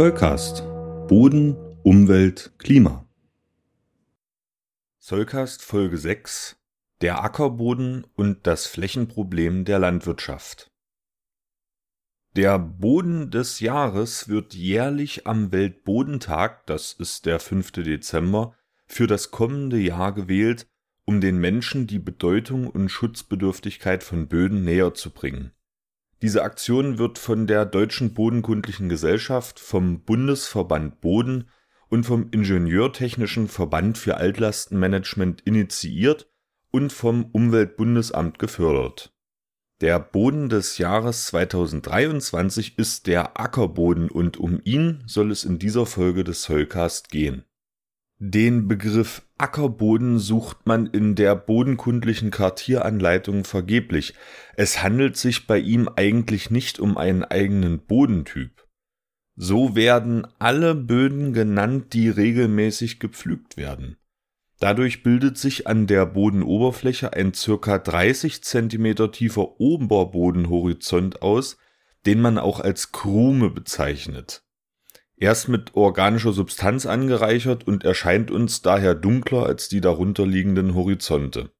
Zollcast Boden, Umwelt, Klima. Zollcast Folge 6 Der Ackerboden und das Flächenproblem der Landwirtschaft. Der Boden des Jahres wird jährlich am Weltbodentag, das ist der 5. Dezember, für das kommende Jahr gewählt, um den Menschen die Bedeutung und Schutzbedürftigkeit von Böden näher zu bringen. Diese Aktion wird von der Deutschen Bodenkundlichen Gesellschaft, vom Bundesverband Boden und vom Ingenieurtechnischen Verband für Altlastenmanagement initiiert und vom Umweltbundesamt gefördert. Der Boden des Jahres 2023 ist der Ackerboden und um ihn soll es in dieser Folge des Zollcast gehen. Den Begriff Ackerboden sucht man in der bodenkundlichen Kartieranleitung vergeblich. Es handelt sich bei ihm eigentlich nicht um einen eigenen Bodentyp. So werden alle Böden genannt, die regelmäßig gepflügt werden. Dadurch bildet sich an der Bodenoberfläche ein circa 30 cm tiefer Oberbodenhorizont aus, den man auch als Krume bezeichnet. Er ist mit organischer Substanz angereichert und erscheint uns daher dunkler als die darunterliegenden Horizonte.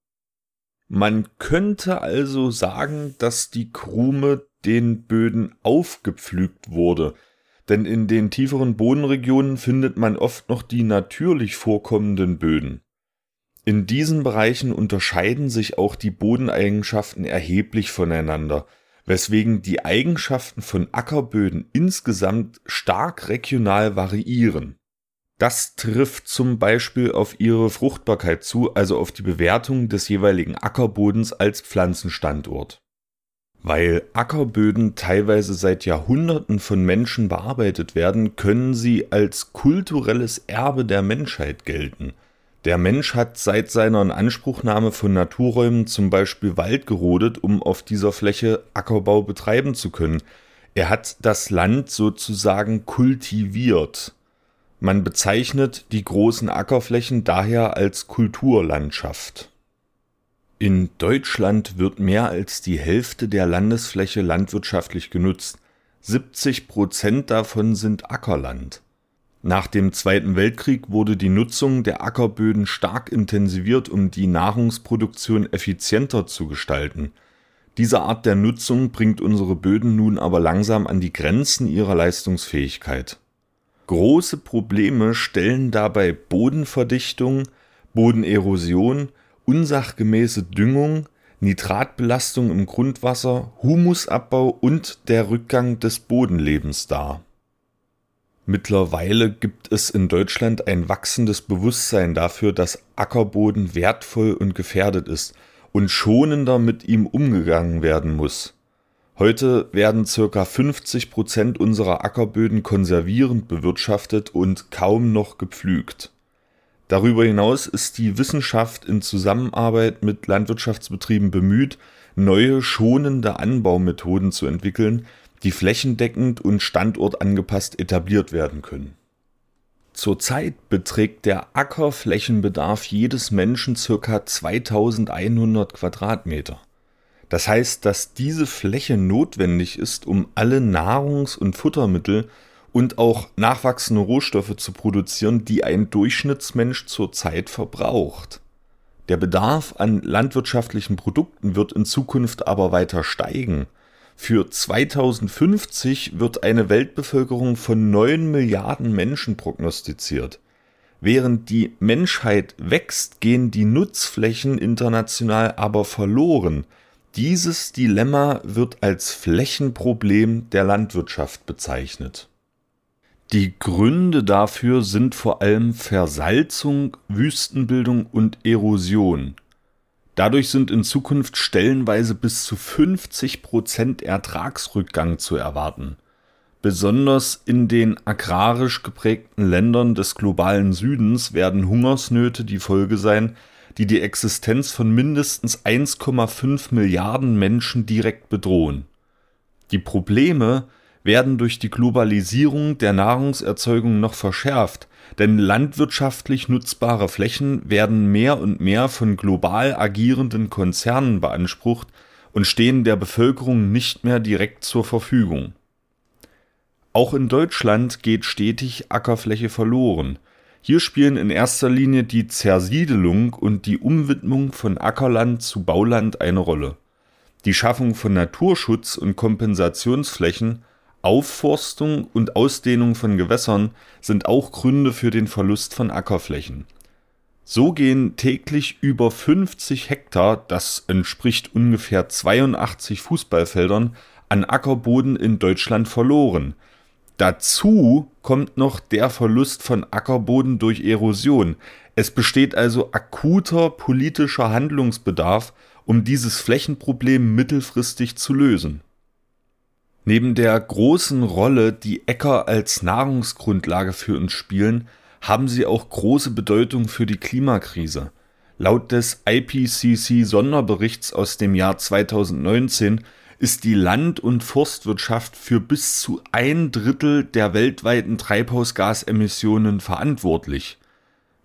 Man könnte also sagen, dass die Krume den Böden aufgepflügt wurde, denn in den tieferen Bodenregionen findet man oft noch die natürlich vorkommenden Böden. In diesen Bereichen unterscheiden sich auch die Bodeneigenschaften erheblich voneinander – weswegen die Eigenschaften von Ackerböden insgesamt stark regional variieren. Das trifft zum Beispiel auf ihre Fruchtbarkeit zu, also auf die Bewertung des jeweiligen Ackerbodens als Pflanzenstandort. Weil Ackerböden teilweise seit Jahrhunderten von Menschen bearbeitet werden, können sie als kulturelles Erbe der Menschheit gelten – der Mensch hat seit seiner Inanspruchnahme von Naturräumen zum Beispiel Wald gerodet, um auf dieser Fläche Ackerbau betreiben zu können. Er hat das Land sozusagen kultiviert. Man bezeichnet die großen Ackerflächen daher als Kulturlandschaft. In Deutschland wird mehr als die Hälfte der Landesfläche landwirtschaftlich genutzt. 70 Prozent davon sind Ackerland. Nach dem Zweiten Weltkrieg wurde die Nutzung der Ackerböden stark intensiviert, um die Nahrungsproduktion effizienter zu gestalten. Diese Art der Nutzung bringt unsere Böden nun aber langsam an die Grenzen ihrer Leistungsfähigkeit. Große Probleme stellen dabei Bodenverdichtung, Bodenerosion, unsachgemäße Düngung, Nitratbelastung im Grundwasser, Humusabbau und der Rückgang des Bodenlebens dar Mittlerweile gibt es in Deutschland ein wachsendes Bewusstsein dafür, dass Ackerboden wertvoll und gefährdet ist und schonender mit ihm umgegangen werden muss. Heute werden ca. 50 Prozent unserer Ackerböden konservierend bewirtschaftet und kaum noch gepflügt. Darüber hinaus ist die Wissenschaft in Zusammenarbeit mit Landwirtschaftsbetrieben bemüht, neue schonende Anbaumethoden zu entwickeln, die flächendeckend und standortangepasst etabliert werden können. Zurzeit beträgt der Ackerflächenbedarf jedes Menschen ca. 2100 Quadratmeter. Das heißt, dass diese Fläche notwendig ist, um alle Nahrungs- und Futtermittel und auch nachwachsende Rohstoffe zu produzieren, die ein Durchschnittsmensch zurzeit verbraucht. Der Bedarf an landwirtschaftlichen Produkten wird in Zukunft aber weiter steigen für 2050 wird eine Weltbevölkerung von 9 Milliarden Menschen prognostiziert. Während die Menschheit wächst, gehen die Nutzflächen international aber verloren. Dieses Dilemma wird als Flächenproblem der Landwirtschaft bezeichnet. Die Gründe dafür sind vor allem Versalzung, Wüstenbildung und Erosion. Dadurch sind in Zukunft stellenweise bis zu 50 Prozent Ertragsrückgang zu erwarten. Besonders in den agrarisch geprägten Ländern des globalen Südens werden Hungersnöte die Folge sein, die die Existenz von mindestens 1,5 Milliarden Menschen direkt bedrohen. Die Probleme werden durch die Globalisierung der Nahrungserzeugung noch verschärft, denn landwirtschaftlich nutzbare Flächen werden mehr und mehr von global agierenden Konzernen beansprucht und stehen der Bevölkerung nicht mehr direkt zur Verfügung. Auch in Deutschland geht stetig Ackerfläche verloren. Hier spielen in erster Linie die Zersiedelung und die Umwidmung von Ackerland zu Bauland eine Rolle. Die Schaffung von Naturschutz und Kompensationsflächen, Aufforstung und Ausdehnung von Gewässern sind auch Gründe für den Verlust von Ackerflächen. So gehen täglich über 50 Hektar, das entspricht ungefähr 82 Fußballfeldern, an Ackerboden in Deutschland verloren. Dazu kommt noch der Verlust von Ackerboden durch Erosion. Es besteht also akuter politischer Handlungsbedarf, um dieses Flächenproblem mittelfristig zu lösen. Neben der großen Rolle, die Äcker als Nahrungsgrundlage für uns spielen, haben sie auch große Bedeutung für die Klimakrise. Laut des IPCC Sonderberichts aus dem Jahr 2019 ist die Land- und Forstwirtschaft für bis zu ein Drittel der weltweiten Treibhausgasemissionen verantwortlich.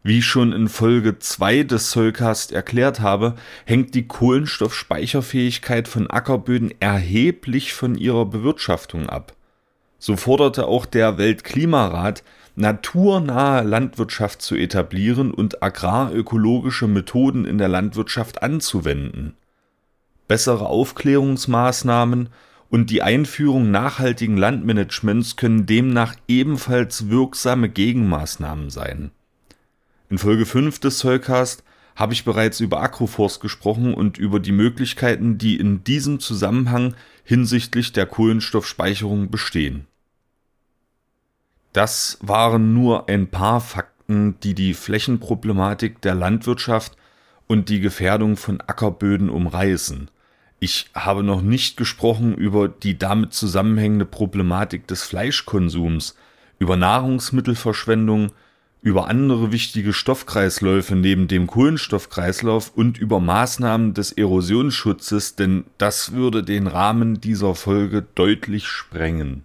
Wie ich schon in Folge 2 des Soulcast erklärt habe, hängt die Kohlenstoffspeicherfähigkeit von Ackerböden erheblich von ihrer Bewirtschaftung ab. So forderte auch der Weltklimarat, naturnahe Landwirtschaft zu etablieren und agrarökologische Methoden in der Landwirtschaft anzuwenden bessere Aufklärungsmaßnahmen und die Einführung nachhaltigen Landmanagements können demnach ebenfalls wirksame Gegenmaßnahmen sein. In Folge 5 des Zollcast habe ich bereits über Agroforst gesprochen und über die Möglichkeiten, die in diesem Zusammenhang hinsichtlich der Kohlenstoffspeicherung bestehen. Das waren nur ein paar Fakten, die die Flächenproblematik der Landwirtschaft und die Gefährdung von Ackerböden umreißen. Ich habe noch nicht gesprochen über die damit zusammenhängende Problematik des Fleischkonsums, über Nahrungsmittelverschwendung, über andere wichtige Stoffkreisläufe neben dem Kohlenstoffkreislauf und über Maßnahmen des Erosionsschutzes, denn das würde den Rahmen dieser Folge deutlich sprengen.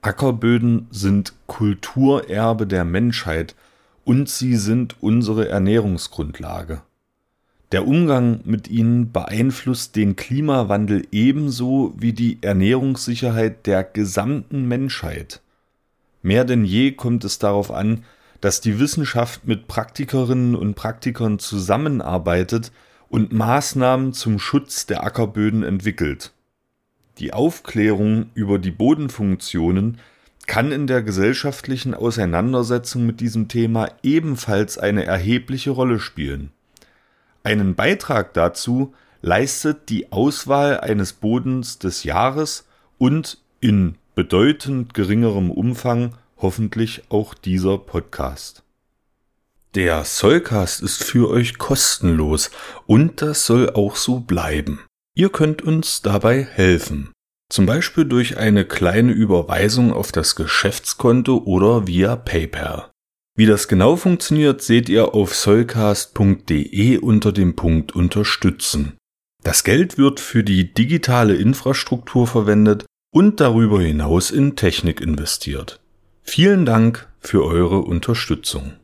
Ackerböden sind Kulturerbe der Menschheit und sie sind unsere Ernährungsgrundlage. Der Umgang mit ihnen beeinflusst den Klimawandel ebenso wie die Ernährungssicherheit der gesamten Menschheit. Mehr denn je kommt es darauf an, dass die Wissenschaft mit Praktikerinnen und Praktikern zusammenarbeitet und Maßnahmen zum Schutz der Ackerböden entwickelt. Die Aufklärung über die Bodenfunktionen kann in der gesellschaftlichen Auseinandersetzung mit diesem Thema ebenfalls eine erhebliche Rolle spielen. Einen Beitrag dazu leistet die Auswahl eines Bodens des Jahres und in bedeutend geringerem Umfang hoffentlich auch dieser Podcast. Der Sollcast ist für euch kostenlos und das soll auch so bleiben. Ihr könnt uns dabei helfen. Zum Beispiel durch eine kleine Überweisung auf das Geschäftskonto oder via PayPal. Wie das genau funktioniert, seht ihr auf soulcast.de unter dem Punkt Unterstützen. Das Geld wird für die digitale Infrastruktur verwendet und darüber hinaus in Technik investiert. Vielen Dank für eure Unterstützung.